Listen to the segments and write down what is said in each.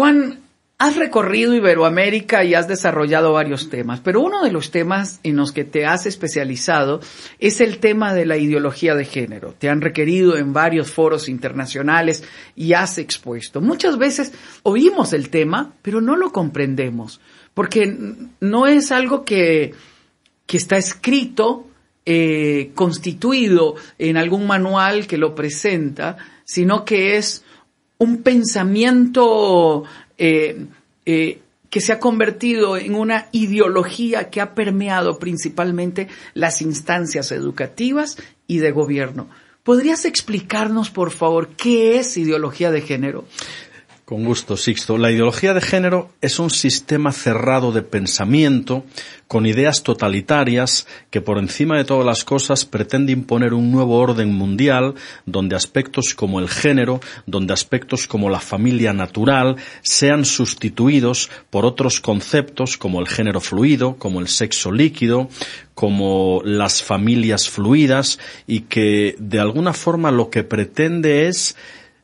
Juan, has recorrido Iberoamérica y has desarrollado varios temas, pero uno de los temas en los que te has especializado es el tema de la ideología de género. Te han requerido en varios foros internacionales y has expuesto. Muchas veces oímos el tema, pero no lo comprendemos, porque no es algo que, que está escrito, eh, constituido en algún manual que lo presenta, sino que es un pensamiento eh, eh, que se ha convertido en una ideología que ha permeado principalmente las instancias educativas y de gobierno. ¿Podrías explicarnos, por favor, qué es ideología de género? Con gusto, Sixto. La ideología de género es un sistema cerrado de pensamiento con ideas totalitarias que por encima de todas las cosas pretende imponer un nuevo orden mundial donde aspectos como el género, donde aspectos como la familia natural sean sustituidos por otros conceptos como el género fluido, como el sexo líquido, como las familias fluidas y que de alguna forma lo que pretende es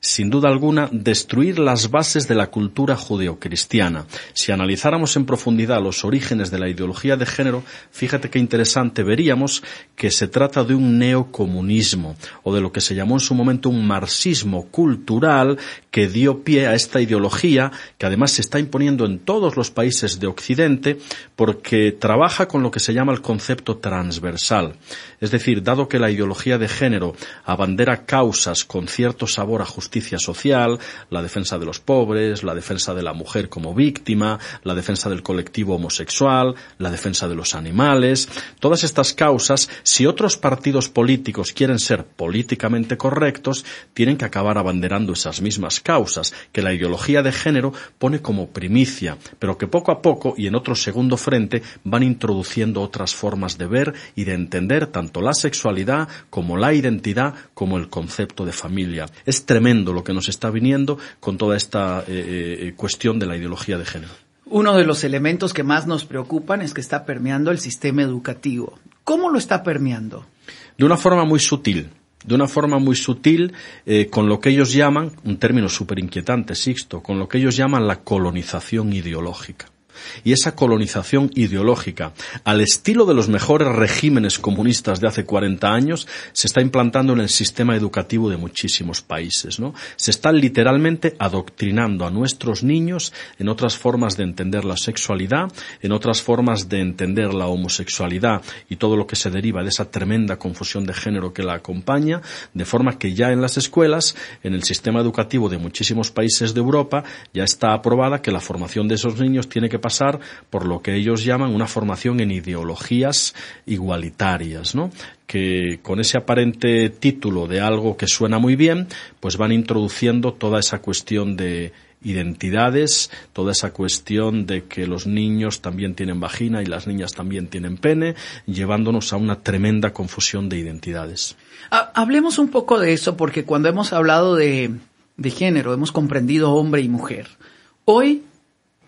sin duda alguna, destruir las bases de la cultura judeocristiana. Si analizáramos en profundidad los orígenes de la ideología de género, fíjate qué interesante, veríamos que se trata de un neocomunismo, o de lo que se llamó en su momento un marxismo cultural que dio pie a esta ideología, que además se está imponiendo en todos los países de Occidente, porque trabaja con lo que se llama el concepto transversal. Es decir, dado que la ideología de género abandera causas con cierto sabor a justicia social, la defensa de los pobres, la defensa de la mujer como víctima, la defensa del colectivo homosexual, la defensa de los animales, todas estas causas, si otros partidos políticos quieren ser políticamente correctos, tienen que acabar abanderando esas mismas causas que la ideología de género pone como primicia, pero que poco a poco y en otro segundo frente van introduciendo otras formas de ver y de entender tanto la sexualidad como la identidad como el concepto de familia. Es tremendo lo que nos está viniendo con toda esta eh, eh, cuestión de la ideología de género. Uno de los elementos que más nos preocupan es que está permeando el sistema educativo. ¿Cómo lo está permeando? De una forma muy sutil de una forma muy sutil eh, con lo que ellos llaman, un término súper inquietante, Sixto, con lo que ellos llaman la colonización ideológica y esa colonización ideológica, al estilo de los mejores regímenes comunistas de hace 40 años, se está implantando en el sistema educativo de muchísimos países. ¿no? Se está literalmente adoctrinando a nuestros niños en otras formas de entender la sexualidad, en otras formas de entender la homosexualidad y todo lo que se deriva de esa tremenda confusión de género que la acompaña, de forma que ya en las escuelas, en el sistema educativo de muchísimos países de Europa, ya está aprobada que la formación de esos niños tiene que pasar por lo que ellos llaman una formación en ideologías igualitarias, ¿no? que con ese aparente título de algo que suena muy bien, pues van introduciendo toda esa cuestión de identidades, toda esa cuestión de que los niños también tienen vagina y las niñas también tienen pene, llevándonos a una tremenda confusión de identidades. Hablemos un poco de eso porque cuando hemos hablado de, de género hemos comprendido hombre y mujer. Hoy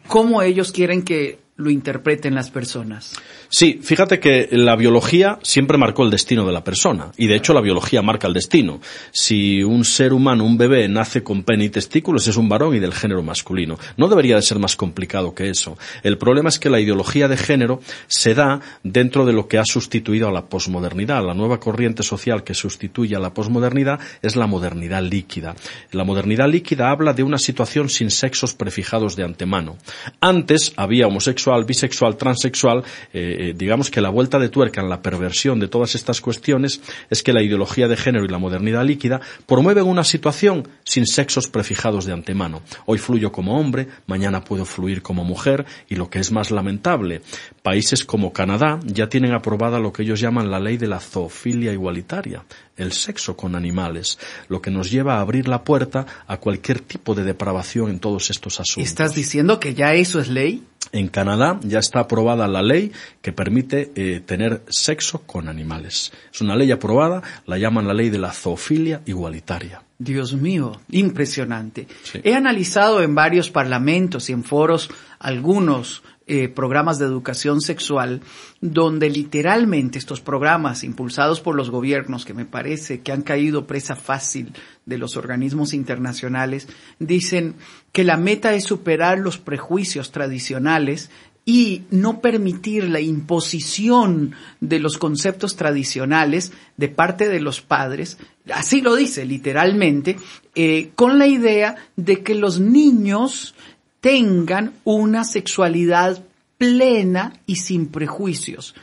cómo ellos quieren que lo interpreten las personas. Sí, fíjate que la biología siempre marcó el destino de la persona y de hecho la biología marca el destino. Si un ser humano, un bebé, nace con pene y testículos es un varón y del género masculino. No debería de ser más complicado que eso. El problema es que la ideología de género se da dentro de lo que ha sustituido a la posmodernidad. La nueva corriente social que sustituye a la posmodernidad es la modernidad líquida. La modernidad líquida habla de una situación sin sexos prefijados de antemano. Antes había homosexuales bisexual, transexual, eh, eh, digamos que la vuelta de tuerca en la perversión de todas estas cuestiones es que la ideología de género y la modernidad líquida promueven una situación sin sexos prefijados de antemano. Hoy fluyo como hombre, mañana puedo fluir como mujer y lo que es más lamentable, países como Canadá ya tienen aprobada lo que ellos llaman la ley de la zoofilia igualitaria, el sexo con animales, lo que nos lleva a abrir la puerta a cualquier tipo de depravación en todos estos asuntos. ¿Estás diciendo que ya eso es ley? En Canadá ya está aprobada la ley que permite eh, tener sexo con animales. Es una ley aprobada, la llaman la ley de la zoofilia igualitaria. Dios mío, impresionante. He analizado en varios parlamentos y en foros algunos eh, programas de educación sexual, donde literalmente estos programas impulsados por los gobiernos, que me parece que han caído presa fácil de los organismos internacionales, dicen que la meta es superar los prejuicios tradicionales y no permitir la imposición de los conceptos tradicionales de parte de los padres, así lo dice literalmente, eh, con la idea de que los niños tengan una sexualidad plena y sin prejuicios.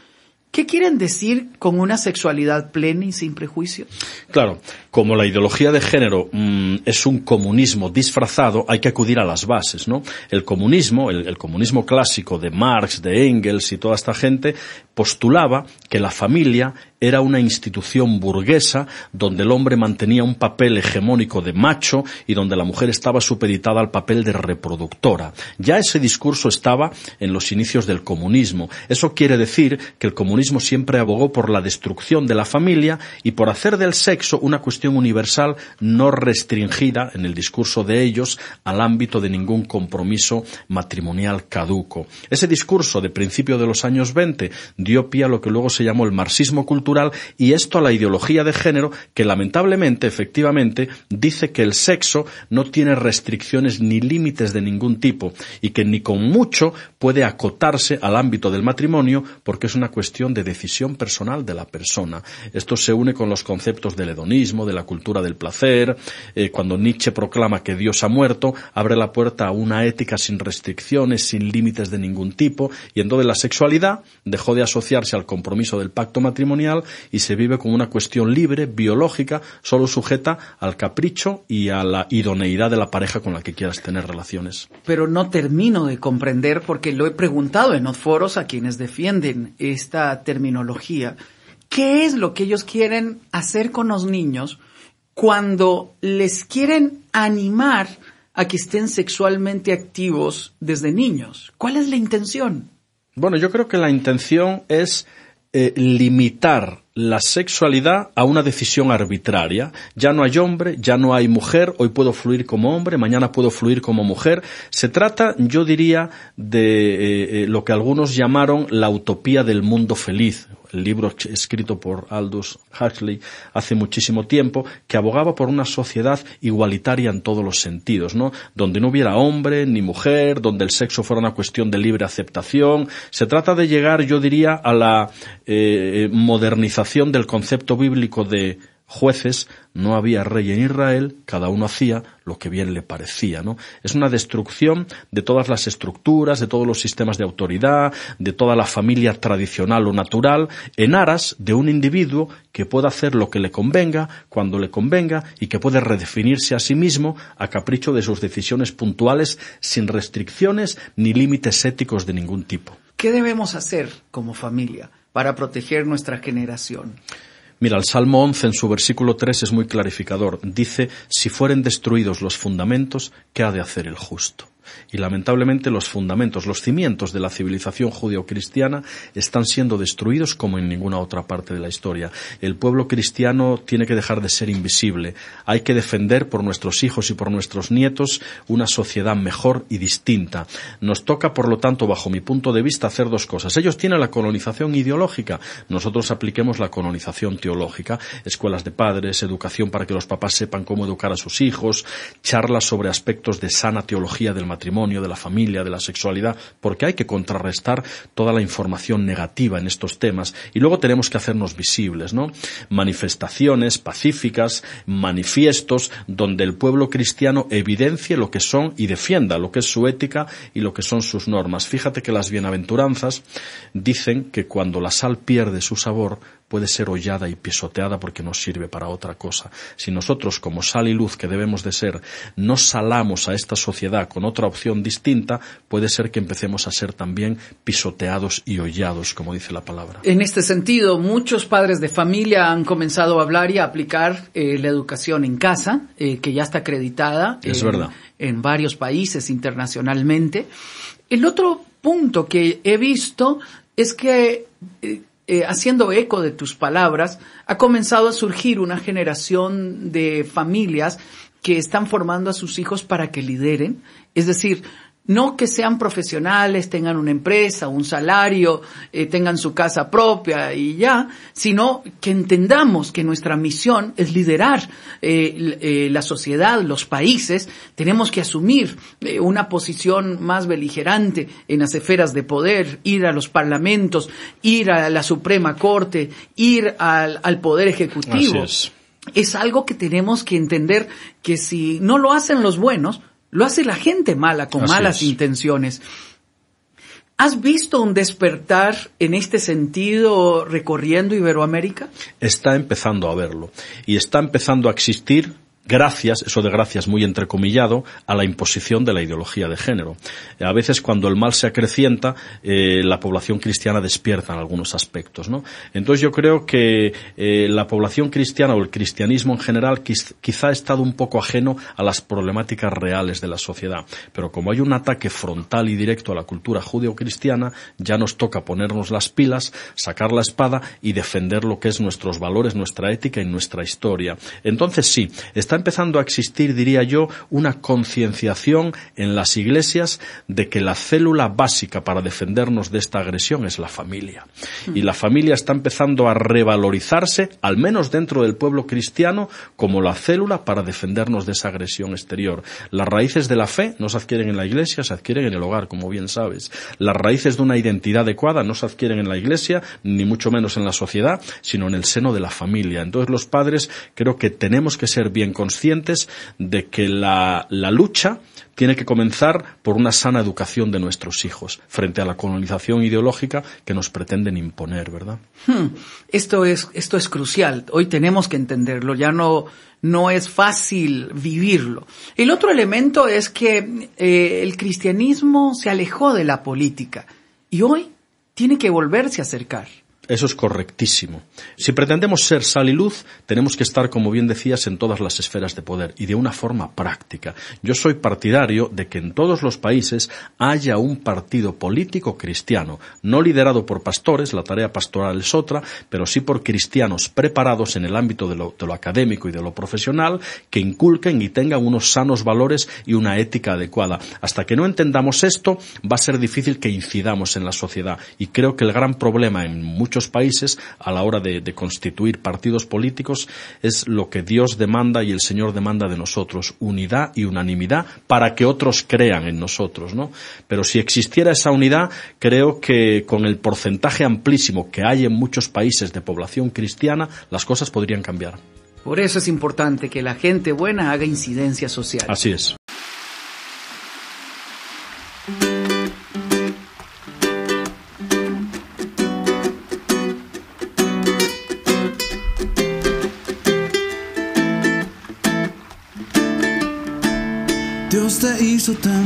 ¿Qué quieren decir con una sexualidad plena y sin prejuicios? Claro, como la ideología de género mm, es un comunismo disfrazado, hay que acudir a las bases, ¿no? El comunismo, el, comunismo clásico de Marx, de Engels y toda esta gente, postulaba que la familia era una institución burguesa donde el hombre mantenía un papel hegemónico de macho y donde la mujer estaba supeditada al papel de reproductora. Ya ese discurso estaba en los inicios del comunismo. Eso quiere decir que el comunismo siempre abogó por la destrucción de la familia y por hacer del sexo una cuestión universal no restringida en el discurso de ellos al ámbito de ningún compromiso matrimonial caduco. Ese discurso de principio de los años 20 dio lo que luego se llamó el marxismo cultural y esto a la ideología de género que lamentablemente, efectivamente, dice que el sexo no tiene restricciones ni límites de ningún tipo y que ni con mucho puede acotarse al ámbito del matrimonio porque es una cuestión de decisión personal de la persona. Esto se une con los conceptos del hedonismo, de la cultura del placer, eh, cuando Nietzsche proclama que Dios ha muerto, abre la puerta a una ética sin restricciones, sin límites de ningún tipo, y entonces la sexualidad dejó de asociarse al compromiso del pacto matrimonial y se vive como una cuestión libre, biológica, solo sujeta al capricho y a la idoneidad de la pareja con la que quieras tener relaciones. Pero no termino de comprender porque lo he preguntado en los foros a quienes defienden esta terminología. ¿Qué es lo que ellos quieren hacer con los niños cuando les quieren animar a que estén sexualmente activos desde niños? ¿Cuál es la intención? Bueno, yo creo que la intención es eh, limitar la sexualidad a una decisión arbitraria. Ya no hay hombre, ya no hay mujer, hoy puedo fluir como hombre, mañana puedo fluir como mujer. Se trata, yo diría, de eh, eh, lo que algunos llamaron la utopía del mundo feliz, el libro escrito por Aldous Huxley hace muchísimo tiempo, que abogaba por una sociedad igualitaria en todos los sentidos, ¿no? Donde no hubiera hombre ni mujer, donde el sexo fuera una cuestión de libre aceptación. Se trata de llegar, yo diría, a la eh, modernización del concepto bíblico de jueces, no había rey en Israel, cada uno hacía lo que bien le parecía, ¿no? Es una destrucción de todas las estructuras, de todos los sistemas de autoridad, de toda la familia tradicional o natural, en aras de un individuo que pueda hacer lo que le convenga, cuando le convenga, y que puede redefinirse a sí mismo a capricho de sus decisiones puntuales, sin restricciones ni límites éticos de ningún tipo. ¿Qué debemos hacer como familia para proteger nuestra generación? Mira, el Salmo 11 en su versículo 3 es muy clarificador. Dice, si fueren destruidos los fundamentos, ¿qué ha de hacer el justo? Y lamentablemente los fundamentos, los cimientos de la civilización judeocristiana están siendo destruidos como en ninguna otra parte de la historia. El pueblo cristiano tiene que dejar de ser invisible. Hay que defender por nuestros hijos y por nuestros nietos una sociedad mejor y distinta. Nos toca, por lo tanto, bajo mi punto de vista, hacer dos cosas. Ellos tienen la colonización ideológica. Nosotros apliquemos la colonización teológica. Escuelas de padres, educación para que los papás sepan cómo educar a sus hijos, charlas sobre aspectos de sana teología del matrimonio, de la familia, de la sexualidad, porque hay que contrarrestar toda la información negativa en estos temas y luego tenemos que hacernos visibles, ¿no? Manifestaciones pacíficas, manifiestos donde el pueblo cristiano evidencie lo que son y defienda lo que es su ética y lo que son sus normas. Fíjate que las bienaventuranzas dicen que cuando la sal pierde su sabor, puede ser hollada y pisoteada porque no sirve para otra cosa. Si nosotros, como sal y luz que debemos de ser, no salamos a esta sociedad con otra opción distinta, puede ser que empecemos a ser también pisoteados y hollados, como dice la palabra. En este sentido, muchos padres de familia han comenzado a hablar y a aplicar eh, la educación en casa, eh, que ya está acreditada es verdad. en varios países internacionalmente. El otro punto que he visto es que eh, eh, haciendo eco de tus palabras, ha comenzado a surgir una generación de familias que están formando a sus hijos para que lideren. Es decir, no que sean profesionales, tengan una empresa, un salario, eh, tengan su casa propia y ya, sino que entendamos que nuestra misión es liderar eh, eh, la sociedad, los países. Tenemos que asumir una posición más beligerante en las esferas de poder, ir a los parlamentos, ir a la Suprema Corte, ir al, al Poder Ejecutivo. es. es algo que tenemos que entender que si no lo hacen los buenos, lo hace la gente mala, con Así malas es. intenciones. ¿Has visto un despertar en este sentido recorriendo Iberoamérica? está empezando a verlo y está empezando a existir gracias, eso de gracias muy entrecomillado, a la imposición de la ideología de género. A veces cuando el mal se acrecienta, eh, la población cristiana despierta en algunos aspectos, ¿no? Entonces yo creo que eh, la población cristiana o el cristianismo en general quiz- quizá ha estado un poco ajeno a las problemáticas reales de la sociedad. Pero como hay un ataque frontal y directo a la cultura judeocristiana, ya nos toca ponernos las pilas, sacar la espada y defender lo que es nuestros valores, nuestra ética y nuestra historia. Entonces sí, está empezando a existir, diría yo, una concienciación en las iglesias de que la célula básica para defendernos de esta agresión es la familia. Y la familia está empezando a revalorizarse, al menos dentro del pueblo cristiano, como la célula para defendernos de esa agresión exterior. Las raíces de la fe no se adquieren en la iglesia, se adquieren en el hogar, como bien sabes. Las raíces de una identidad adecuada no se adquieren en la iglesia, ni mucho menos en la sociedad, sino en el seno de la familia. Entonces los padres creo que tenemos que ser bien conscientes de que la, lucha tiene que comenzar por una sana educación de nuestros hijos frente a la colonización ideológica que nos pretenden imponer, ¿verdad? Hmm, Esto es, crucial. Hoy tenemos que entenderlo. Ya no, no es fácil vivirlo. El otro elemento es que eh, el cristianismo se alejó de la política y hoy tiene que volverse a acercar. Eso es correctísimo. Si pretendemos ser sal y luz, tenemos que estar, como bien decías, en todas las esferas de poder y de una forma práctica. Yo soy partidario de que en todos los países haya un partido político cristiano, no liderado por pastores, la tarea pastoral es otra, pero sí por cristianos preparados en el ámbito de lo, de lo académico y de lo profesional, que inculquen y tengan unos sanos valores y una ética adecuada. Hasta que no entendamos esto, va a ser difícil que incidamos en la sociedad. Y creo que el gran problema en muchos países a la hora de, de, constituir partidos políticos es lo que Dios demanda y el Señor demanda de nosotros, unidad y unanimidad para que otros crean en nosotros, ¿no? Pero si existiera esa unidad, creo que con el porcentaje amplísimo que hay en muchos países de población cristiana, las cosas podrían cambiar. Por eso es importante que la gente buena haga incidencia social. Así es.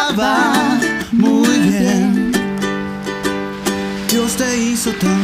estaba muy bien. Dios te hizo también.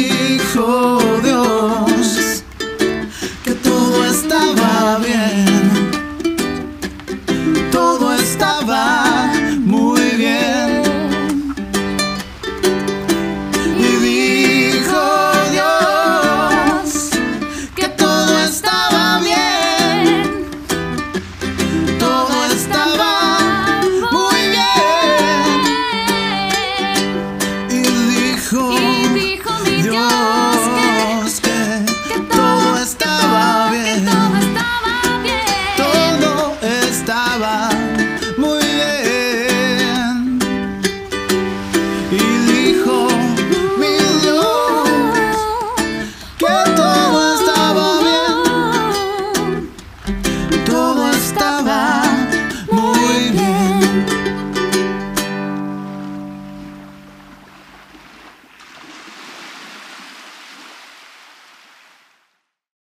Hijo de Dios.